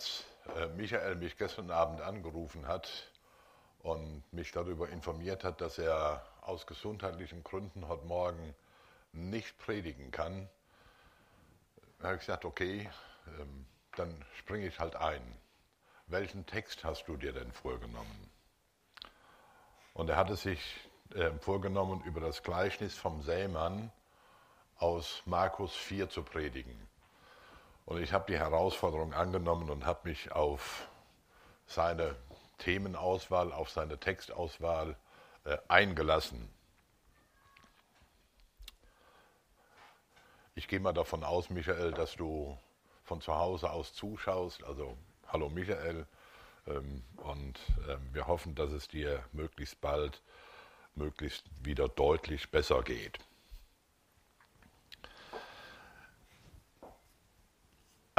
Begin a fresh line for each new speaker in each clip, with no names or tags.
als äh, Michael mich gestern Abend angerufen hat und mich darüber informiert hat, dass er aus gesundheitlichen Gründen heute Morgen nicht predigen kann, habe ich gesagt, okay, ähm, dann springe ich halt ein. Welchen Text hast du dir denn vorgenommen? Und er hatte sich äh, vorgenommen, über das Gleichnis vom Sämann aus Markus 4 zu predigen. Und ich habe die Herausforderung angenommen und habe mich auf seine Themenauswahl, auf seine Textauswahl äh, eingelassen. Ich gehe mal davon aus, Michael, dass du von zu Hause aus zuschaust. Also hallo Michael. Ähm, und ähm, wir hoffen, dass es dir möglichst bald, möglichst wieder deutlich besser geht.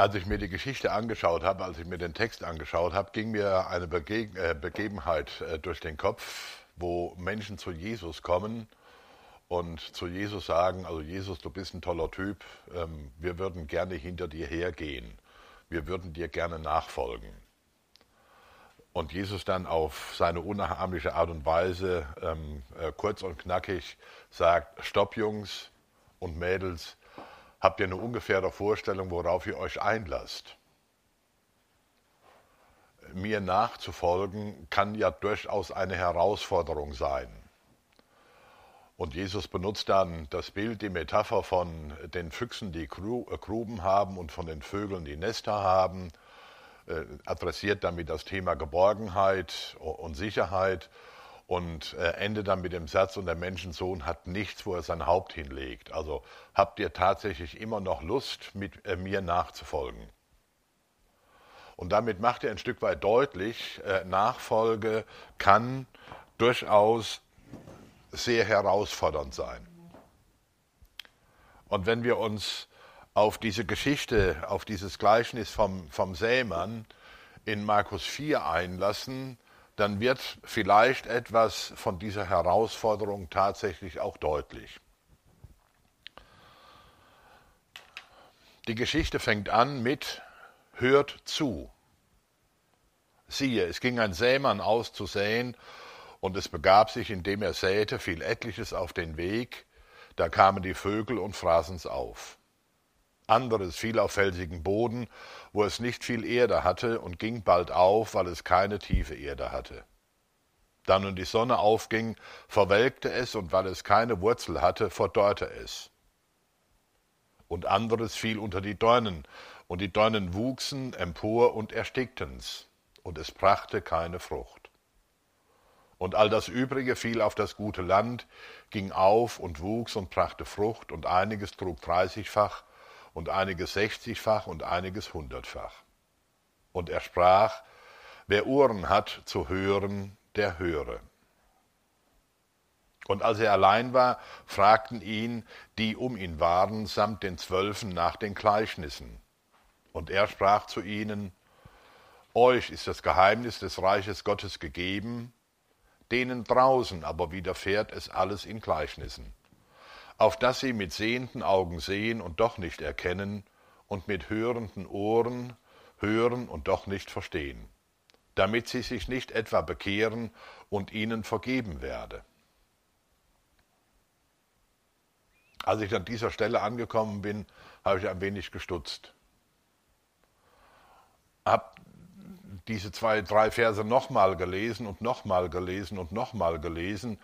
Als ich mir die Geschichte angeschaut habe, als ich mir den Text angeschaut habe, ging mir eine Bege äh, Begebenheit äh, durch den Kopf, wo Menschen zu Jesus kommen und zu Jesus sagen, also Jesus, du bist ein toller Typ, ähm, wir würden gerne hinter dir hergehen, wir würden dir gerne nachfolgen. Und Jesus dann auf seine unnachahmliche Art und Weise ähm, äh, kurz und knackig sagt, stopp Jungs und Mädels, Habt ihr eine ungefähre Vorstellung, worauf ihr euch einlasst? Mir nachzufolgen kann ja durchaus eine Herausforderung sein. Und Jesus benutzt dann das Bild, die Metapher von den Füchsen, die Gruben haben und von den Vögeln, die Nester haben, äh, adressiert damit das Thema Geborgenheit und Sicherheit und äh, endet dann mit dem Satz, und der Menschensohn hat nichts, wo er sein Haupt hinlegt. Also habt ihr tatsächlich immer noch Lust, mit äh, mir nachzufolgen? Und damit macht er ein Stück weit deutlich, äh, Nachfolge kann durchaus sehr herausfordernd sein. Und wenn wir uns auf diese Geschichte, auf dieses Gleichnis vom, vom Sämann in Markus 4 einlassen, dann wird vielleicht etwas von dieser Herausforderung tatsächlich auch deutlich. Die Geschichte fängt an mit Hört zu. Siehe, es ging ein Sämann aus zu säen, und es begab sich, indem er säte, fiel etliches auf den Weg, da kamen die Vögel und fraßen's auf anderes fiel auf felsigen Boden, wo es nicht viel Erde hatte und ging bald auf, weil es keine tiefe Erde hatte. Da nun die Sonne aufging, verwelkte es, und weil es keine Wurzel hatte, verdorrte es. Und anderes fiel unter die Dornen, und die Dornen wuchsen empor und erstickten's, und es brachte keine Frucht. Und all das Übrige fiel auf das gute Land, ging auf und wuchs und brachte Frucht, und einiges trug dreißigfach, und einiges sechzigfach und einiges hundertfach. Und er sprach, wer Ohren hat zu hören, der höre. Und als er allein war, fragten ihn, die um ihn waren, samt den Zwölfen nach den Gleichnissen. Und er sprach zu ihnen, Euch ist das Geheimnis des Reiches Gottes gegeben, denen draußen aber widerfährt es alles in Gleichnissen auf dass sie mit sehenden Augen sehen und doch nicht erkennen und mit hörenden Ohren hören und doch nicht verstehen, damit sie sich nicht etwa bekehren und ihnen vergeben werde. Als ich an dieser Stelle angekommen bin, habe ich ein wenig gestutzt. Hab diese zwei, drei Verse nochmal gelesen und nochmal gelesen und nochmal gelesen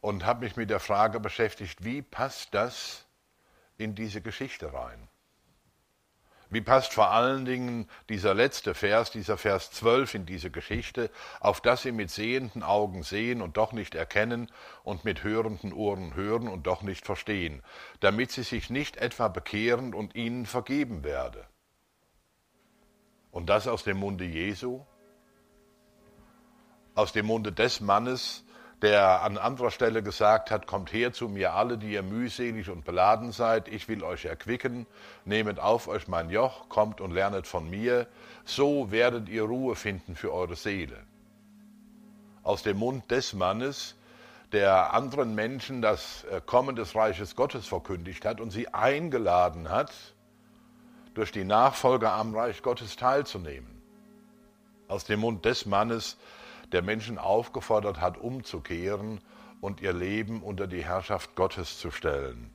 und habe mich mit der Frage beschäftigt, wie passt das in diese Geschichte rein? Wie passt vor allen Dingen dieser letzte Vers, dieser Vers 12 in diese Geschichte, auf dass sie mit sehenden Augen sehen und doch nicht erkennen und mit hörenden Ohren hören und doch nicht verstehen, damit sie sich nicht etwa bekehren und ihnen vergeben werde? Und das aus dem Munde Jesu, aus dem Munde des Mannes, der an anderer Stelle gesagt hat, kommt her zu mir alle, die ihr mühselig und beladen seid, ich will euch erquicken, nehmet auf euch mein Joch, kommt und lernet von mir, so werdet ihr Ruhe finden für eure Seele. Aus dem Mund des Mannes, der anderen Menschen das äh, Kommen des Reiches Gottes verkündigt hat und sie eingeladen hat, durch die Nachfolge am Reich Gottes teilzunehmen. aus dem Mund des Mannes, der Menschen aufgefordert hat, umzukehren und ihr Leben unter die Herrschaft Gottes zu stellen.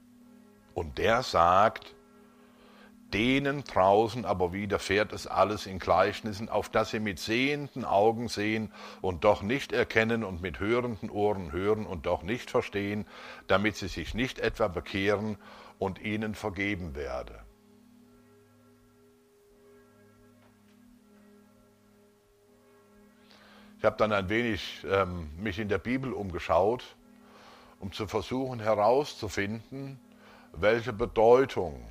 Und der sagt, denen draußen aber widerfährt es alles in Gleichnissen, auf dass sie mit sehenden Augen sehen und doch nicht erkennen und mit hörenden Ohren hören und doch nicht verstehen, damit sie sich nicht etwa bekehren und ihnen vergeben werde. Ich habe dann ein wenig ähm, mich in der Bibel umgeschaut, um zu versuchen herauszufinden, welche Bedeutung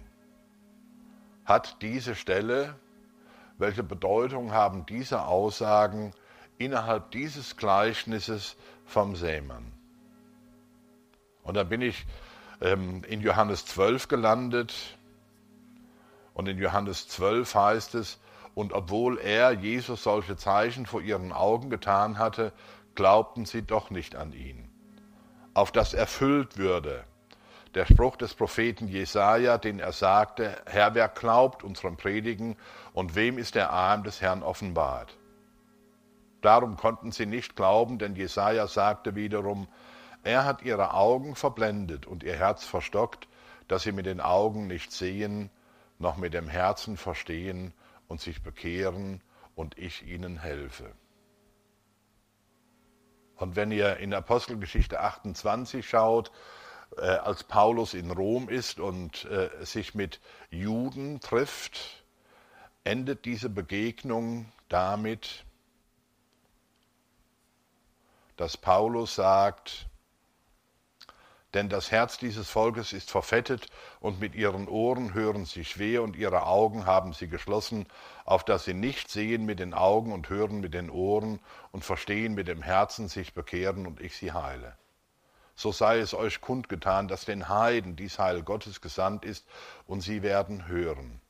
hat diese Stelle, welche Bedeutung haben diese Aussagen innerhalb dieses Gleichnisses vom Sämann. Und dann bin ich ähm, in Johannes 12 gelandet und in Johannes 12 heißt es, und obwohl er, Jesus, solche Zeichen vor ihren Augen getan hatte, glaubten sie doch nicht an ihn. Auf das erfüllt würde der Spruch des Propheten Jesaja, den er sagte: Herr, wer glaubt unserem Predigen und wem ist der Arm des Herrn offenbart? Darum konnten sie nicht glauben, denn Jesaja sagte wiederum: Er hat ihre Augen verblendet und ihr Herz verstockt, dass sie mit den Augen nicht sehen, noch mit dem Herzen verstehen und sich bekehren und ich ihnen helfe. Und wenn ihr in Apostelgeschichte 28 schaut, äh, als Paulus in Rom ist und äh, sich mit Juden trifft, endet diese Begegnung damit, dass Paulus sagt, denn das Herz dieses Volkes ist verfettet, und mit ihren Ohren hören sie schwer, und ihre Augen haben sie geschlossen, auf dass sie nicht sehen mit den Augen und hören mit den Ohren und verstehen mit dem Herzen, sich bekehren und ich sie heile. So sei es euch kundgetan, dass den Heiden dies Heil Gottes gesandt ist, und sie werden hören.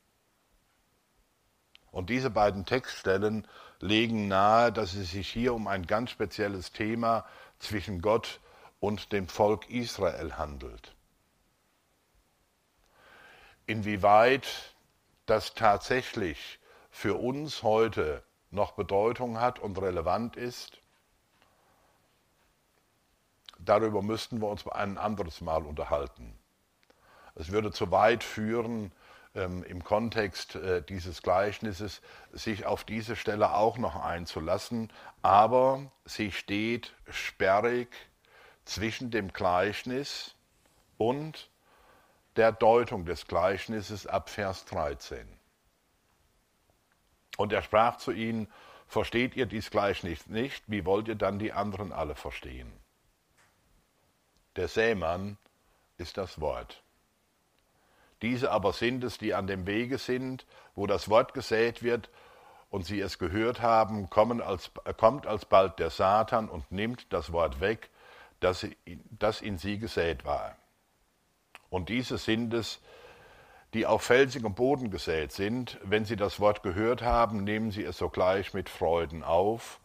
Und diese beiden Textstellen legen nahe, dass es sich hier um ein ganz spezielles Thema zwischen Gott und dem Volk Israel handelt. Inwieweit das tatsächlich für uns heute noch Bedeutung hat und relevant ist, darüber müssten wir uns ein anderes Mal unterhalten. Es würde zu weit führen, ähm, im Kontext äh, dieses Gleichnisses sich auf diese Stelle auch noch einzulassen, aber sie steht sperrig zwischen dem Gleichnis und der Deutung des Gleichnisses ab Vers 13. Und er sprach zu ihnen, versteht ihr dies Gleichnis nicht, wie wollt ihr dann die anderen alle verstehen? Der Sämann ist das Wort. Diese aber sind es, die an dem Wege sind, wo das Wort gesät wird, und sie es gehört haben, als, kommt alsbald der Satan und nimmt das Wort weg, das, das in sie gesät war. Und diese sind es, die auf felsigem Boden gesät sind. Wenn sie das Wort gehört haben, nehmen sie es sogleich mit Freuden auf,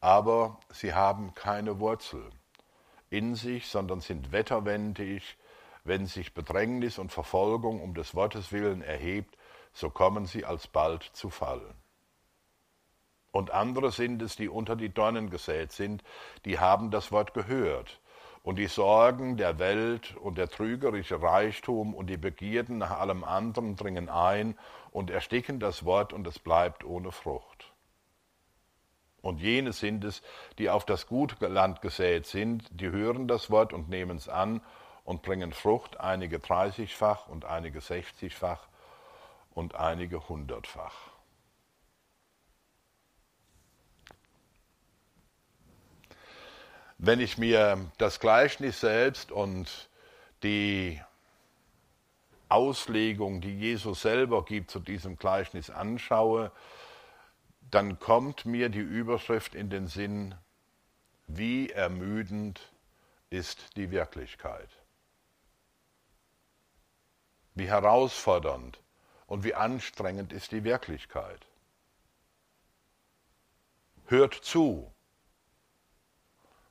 aber sie haben keine Wurzel in sich, sondern sind wetterwendig. Wenn sich Bedrängnis und Verfolgung um des Wortes willen erhebt, so kommen sie alsbald zu Fall. Und andere sind es, die unter die Dornen gesät sind, die haben das Wort gehört. Und die Sorgen der Welt und der trügerische Reichtum und die Begierden nach allem anderen dringen ein und ersticken das Wort und es bleibt ohne Frucht. Und jene sind es, die auf das gute Land gesät sind, die hören das Wort und nehmen es an und bringen Frucht, einige dreißigfach und einige sechzigfach und einige hundertfach. Wenn ich mir das Gleichnis selbst und die Auslegung, die Jesus selber gibt zu diesem Gleichnis anschaue, dann kommt mir die Überschrift in den Sinn, wie ermüdend ist die Wirklichkeit. Wie herausfordernd und wie anstrengend ist die Wirklichkeit. Hört zu,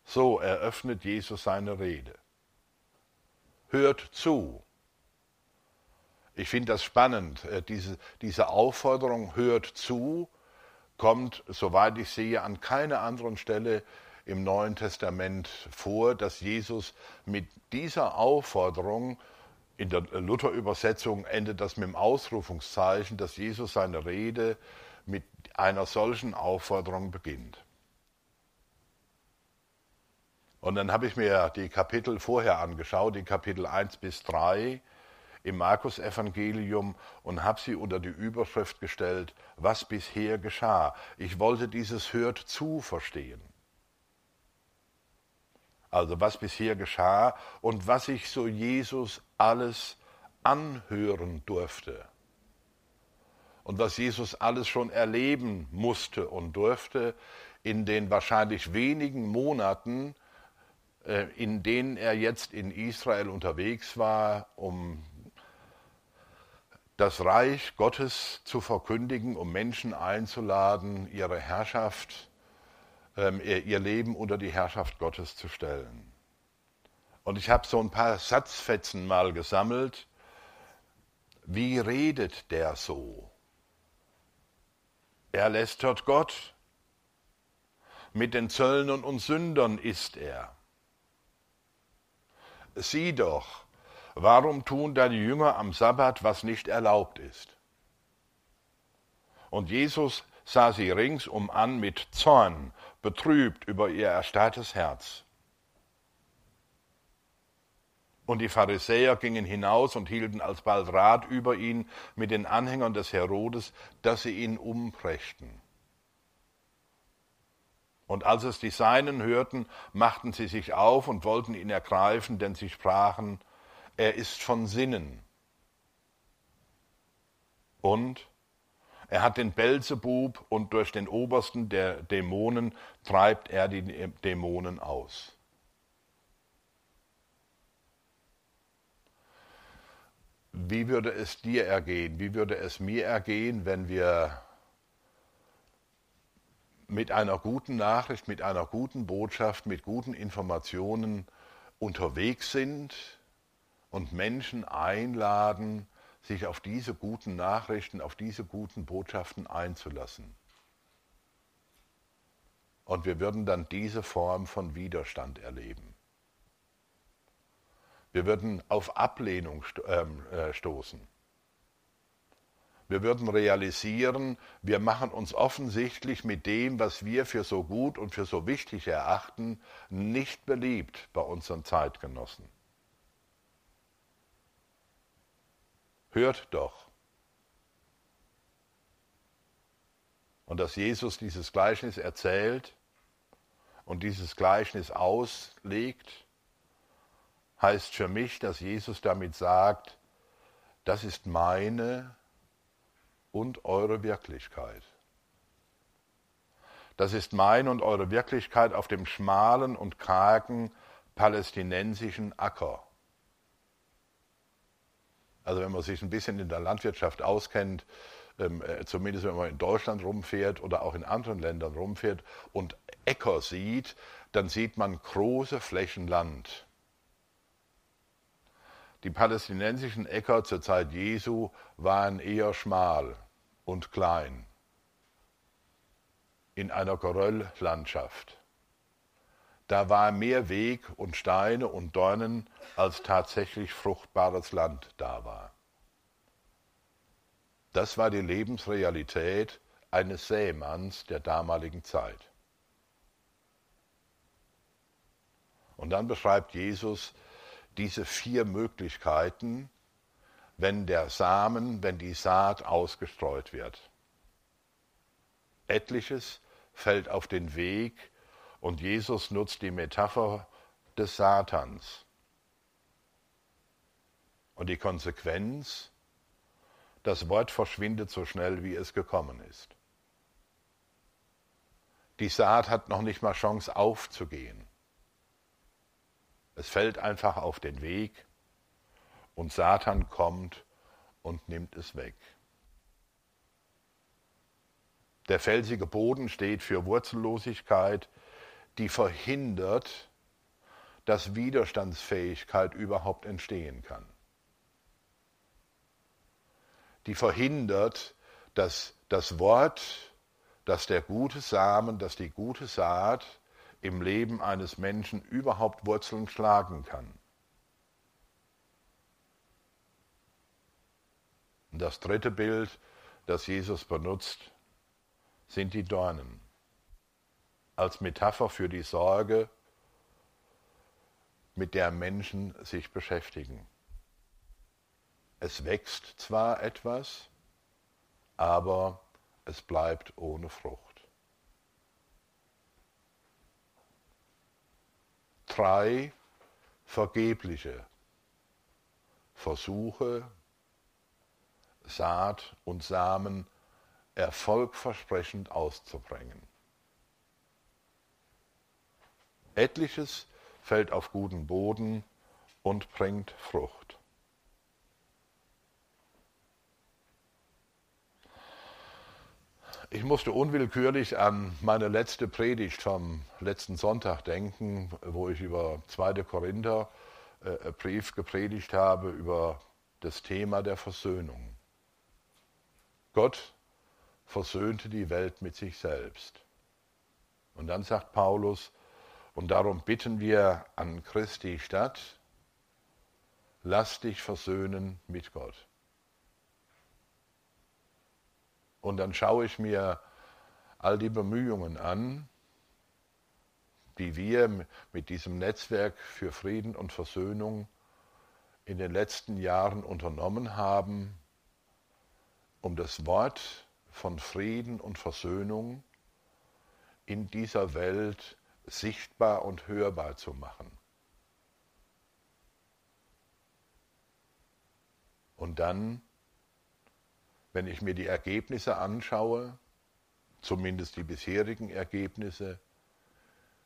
so eröffnet Jesus seine Rede. Hört zu. Ich finde das spannend, äh, diese, diese Aufforderung, hört zu, kommt, soweit ich sehe, an keiner anderen Stelle im Neuen Testament vor, dass Jesus mit dieser Aufforderung, in der Luther-Übersetzung endet das mit dem Ausrufungszeichen, dass Jesus seine Rede mit einer solchen Aufforderung beginnt. Und dann habe ich mir die Kapitel vorher angeschaut, die Kapitel 1 bis 3 im Markus-Evangelium und habe sie unter die Überschrift gestellt, was bisher geschah. Ich wollte dieses Hört zu verstehen. Also was bisher geschah und was ich so Jesus alles anhören durfte. Und was Jesus alles schon erleben musste und durfte in den wahrscheinlich wenigen Monaten, in denen er jetzt in Israel unterwegs war, um das Reich Gottes zu verkündigen, um Menschen einzuladen, ihre Herrschaft, ähm, ihr Leben unter die Herrschaft Gottes zu stellen. Und ich habe so ein paar Satzfetzen mal gesammelt. Wie redet der so? Er lästert Gott. Mit den Zöllnern und Sündern ist er. Sieh doch, warum tun deine Jünger am Sabbat, was nicht erlaubt ist? Und Jesus sah sie ringsum an mit Zorn, betrübt über ihr erstarrtes Herz. Und die Pharisäer gingen hinaus und hielten alsbald Rat über ihn mit den Anhängern des Herodes, dass sie ihn umbrächten. Und als es die Seinen hörten, machten sie sich auf und wollten ihn ergreifen, denn sie sprachen, er ist von Sinnen. Und er hat den Belzebub und durch den obersten der Dämonen treibt er die Dämonen aus. Wie würde es dir ergehen? Wie würde es mir ergehen, wenn wir mit einer guten Nachricht, mit einer guten Botschaft, mit guten Informationen unterwegs sind und Menschen einladen, sich auf diese guten Nachrichten, auf diese guten Botschaften einzulassen. Und wir würden dann diese Form von Widerstand erleben. Wir würden auf Ablehnung ähm, äh, stoßen. Wir würden realisieren, wir machen uns offensichtlich mit dem, was wir für so gut und für so wichtig erachten, nicht beliebt bei unseren Zeitgenossen. hört doch. Und dass Jesus dieses Gleichnis erzählt und dieses Gleichnis auslegt, heißt für mich, dass Jesus damit sagt, das ist meine und eure Wirklichkeit. Das ist meine und eure Wirklichkeit auf dem schmalen und kargen palästinensischen Acker. Also wenn man sich ein bisschen in der Landwirtschaft auskennt, ähm, äh, zumindest wenn man in Deutschland rumfährt oder auch in anderen Ländern rumfährt und Äcker sieht, dann sieht man große Flächen Land. Die palästinensischen Äcker zur Zeit Jesu waren eher schmal und klein in einer Gerölllandschaft. Da war mehr Weg und Steine und Dornen, als tatsächlich fruchtbares Land da war. Das war die Lebensrealität eines Sämanns der damaligen Zeit. Und dann beschreibt Jesus diese vier Möglichkeiten, wenn der Samen, wenn die Saat ausgestreut wird. Etliches fällt auf den Weg, und Jesus nutzt die Metapher des Satans. Und die Konsequenz, das Wort verschwindet so schnell, wie es gekommen ist. Die Saat hat noch nicht mal Chance aufzugehen. Es fällt einfach auf den Weg und Satan kommt und nimmt es weg. Der felsige Boden steht für Wurzellosigkeit, die verhindert, dass Widerstandsfähigkeit überhaupt entstehen kann. Die verhindert, dass das Wort, dass der gute Samen, dass die gute Saat im Leben eines Menschen überhaupt Wurzeln schlagen kann. Und das dritte Bild, das Jesus benutzt, sind die Dornen. Als Metapher für die Sorge, mit der Menschen sich beschäftigen. Es wächst zwar etwas, aber es bleibt ohne Frucht. Drei vergebliche Versuche, Saat und Samen erfolgversprechend auszubringen. Etliches fällt auf guten Boden und bringt Frucht. Ich musste unwillkürlich an meine letzte Predigt vom letzten Sonntag denken, wo ich über 2. Korinther äh, Brief gepredigt habe, über das Thema der Versöhnung. Gott versöhnte die Welt mit sich selbst. Und dann sagt Paulus, und darum bitten wir an Christi statt, lass dich versöhnen mit Gott. Und dann schaue ich mir all die Bemühungen an, die wir mit diesem Netzwerk für Frieden und Versöhnung in den letzten Jahren unternommen haben, um das Wort von Frieden und Versöhnung in dieser Welt sichtbar und hörbar zu machen. Und dann wenn ich mir die Ergebnisse anschaue, zumindest die bisherigen Ergebnisse,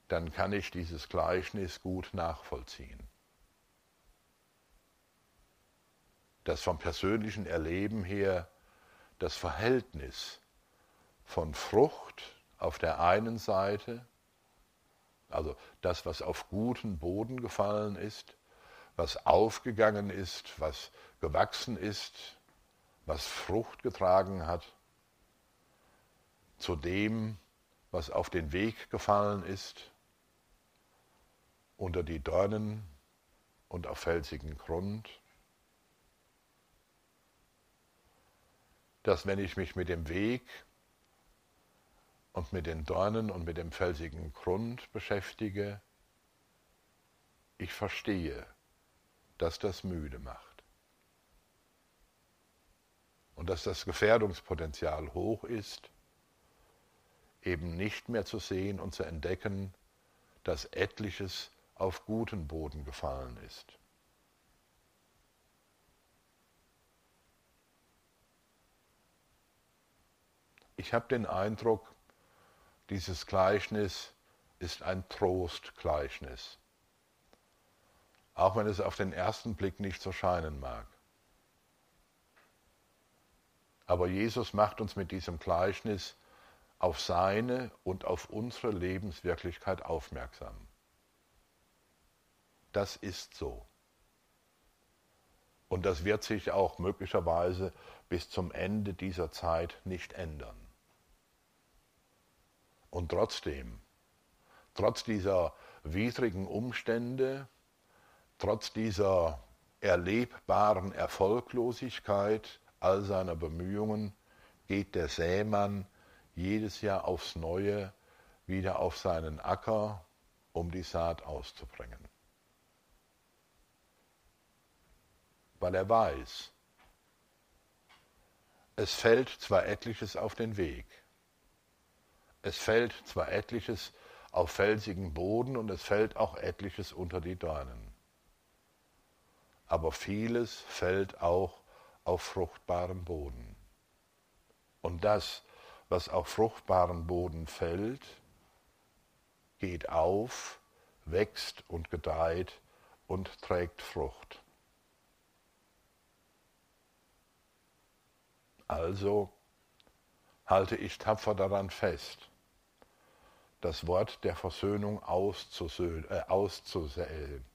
dann kann ich dieses Gleichnis gut nachvollziehen. Dass vom persönlichen Erleben her das Verhältnis von Frucht auf der einen Seite, also das, was auf guten Boden gefallen ist, was aufgegangen ist, was gewachsen ist, was Frucht getragen hat, zu dem, was auf den Weg gefallen ist, unter die Dornen und auf felsigen Grund, dass wenn ich mich mit dem Weg und mit den Dornen und mit dem felsigen Grund beschäftige, ich verstehe, dass das müde macht und dass das Gefährdungspotenzial hoch ist, eben nicht mehr zu sehen und zu entdecken, dass etliches auf guten Boden gefallen ist. Ich habe den Eindruck, dieses Gleichnis ist ein Trostgleichnis, auch wenn es auf den ersten Blick nicht so scheinen mag. Aber Jesus macht uns mit diesem Gleichnis auf seine und auf unsere Lebenswirklichkeit aufmerksam. Das ist so. Und das wird sich auch möglicherweise bis zum Ende dieser Zeit nicht ändern. Und trotzdem, trotz dieser widrigen Umstände, trotz dieser erlebbaren Erfolglosigkeit, all seiner Bemühungen geht der Sämann jedes Jahr aufs Neue wieder auf seinen Acker, um die Saat auszubringen. Weil er weiß, es fällt zwar etliches auf den Weg, es fällt zwar etliches auf felsigen Boden und es fällt auch etliches unter die Dornen, aber vieles fällt auch auf fruchtbaren Boden. Und das, was auf fruchtbaren Boden fällt, geht auf, wächst und gedeiht und trägt Frucht. Also halte ich tapfer daran fest, das Wort der Versöhnung äh, auszusäen,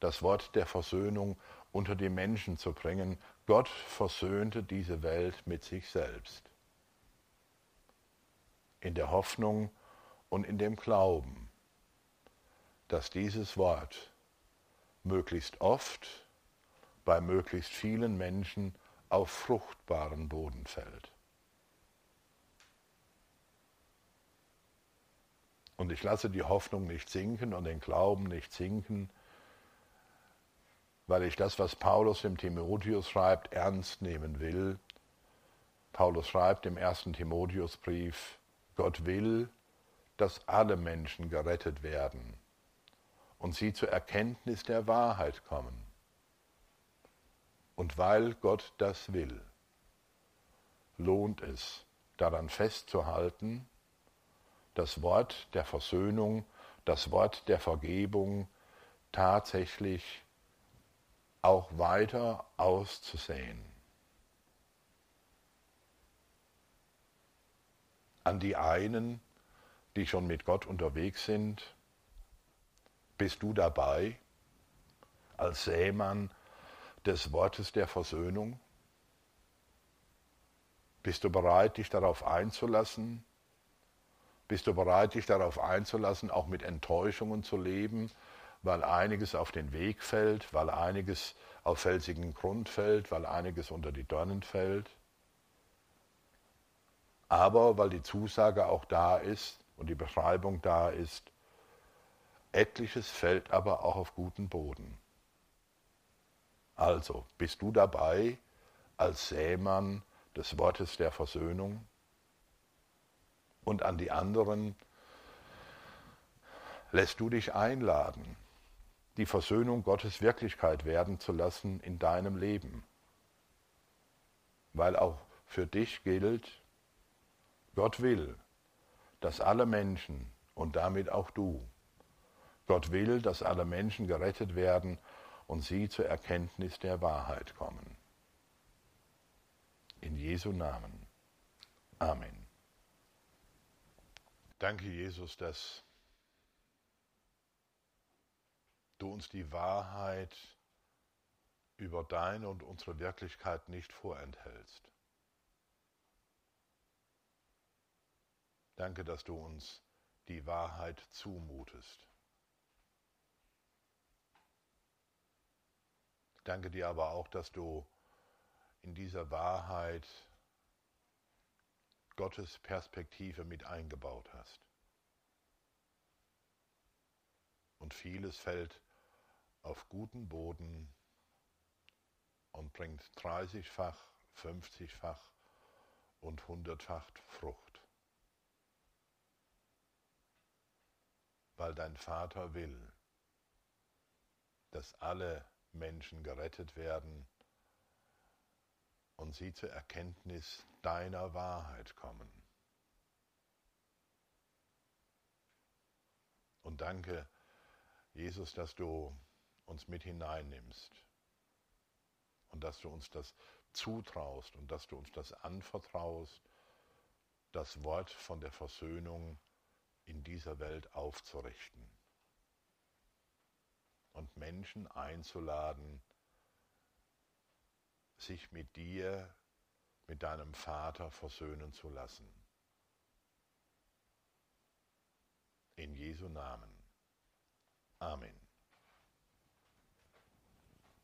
das Wort der Versöhnung unter die Menschen zu bringen, Gott versöhnte diese Welt mit sich selbst. in der Hoffnung und in dem Glauben, dass dieses Wort möglichst oft bei möglichst vielen Menschen auf fruchtbaren Boden fällt. Und ich lasse die Hoffnung nicht sinken und den Glauben nicht sinken, weil ich das, was Paulus dem Timotheus schreibt, ernst nehmen will. Paulus schreibt im ersten Timotheusbrief, Gott will, dass alle Menschen gerettet werden und sie zur Erkenntnis der Wahrheit kommen. Und weil Gott das will, lohnt es, daran festzuhalten, das Wort der Versöhnung, das Wort der Vergebung tatsächlich auch weiter auszusehen. An die einen, die schon mit Gott unterwegs sind, bist du dabei als Sämann des Wortes der Versöhnung? Bist du bereit, dich darauf einzulassen? Bist du bereit, dich darauf einzulassen, auch mit Enttäuschungen zu leben, weil einiges auf den Weg fällt, weil einiges auf felsigen Grund fällt, weil einiges unter die Dornen fällt? Aber weil die Zusage auch da ist und die Beschreibung da ist, etliches fällt aber auch auf guten Boden. Also, bist du dabei als Sämann des Wortes der Versöhnung? Und an die anderen, lässt du dich einladen, die Versöhnung Gottes Wirklichkeit werden zu lassen in deinem Leben. Weil auch für dich gilt, Gott will, dass alle Menschen und damit auch du, Gott will, dass alle Menschen gerettet werden und sie zur Erkenntnis der Wahrheit kommen. In Jesu Namen. Amen. Danke, Jesus, dass du uns die Wahrheit über deine und unsere Wirklichkeit nicht vorenthältst. Danke, dass du uns die Wahrheit zumutest. Danke dir aber auch, dass du in dieser Wahrheit Gottes Perspektive mit eingebaut hast. Und vieles fällt auf guten Boden und bringt 30-fach, 50-fach und 100-fach Frucht. Weil dein Vater will, dass alle Menschen gerettet werden und sie zur Erkenntnis deiner Wahrheit kommen. Und danke, Jesus, dass du uns mit hineinnimmst und dass du uns das zutraust und dass du uns das anvertraust, das Wort von der Versöhnung in dieser Welt aufzurichten und Menschen einzuladen, sich mit dir, mit deinem Vater versöhnen zu lassen. In Jesu Namen. Amen.